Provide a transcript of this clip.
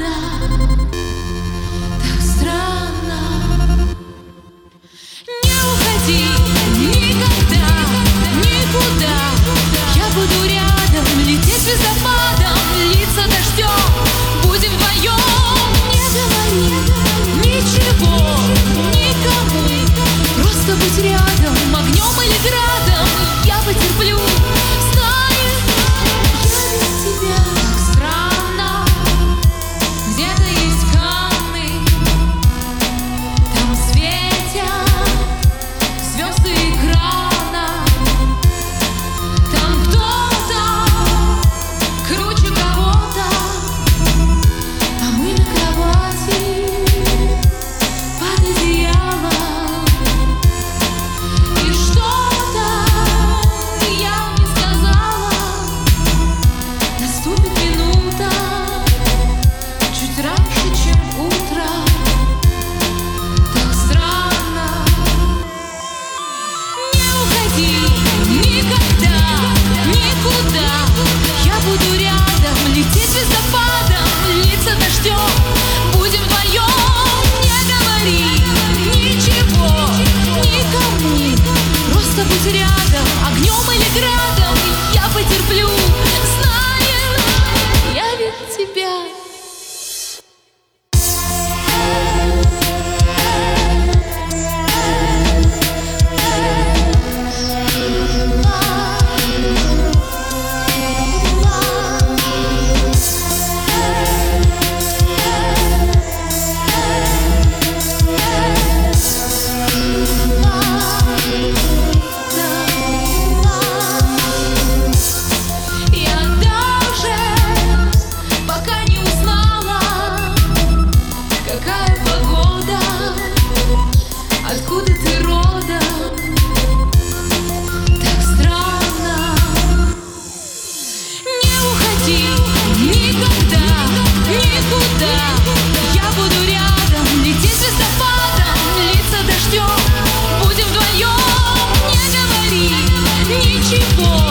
nada. she goes.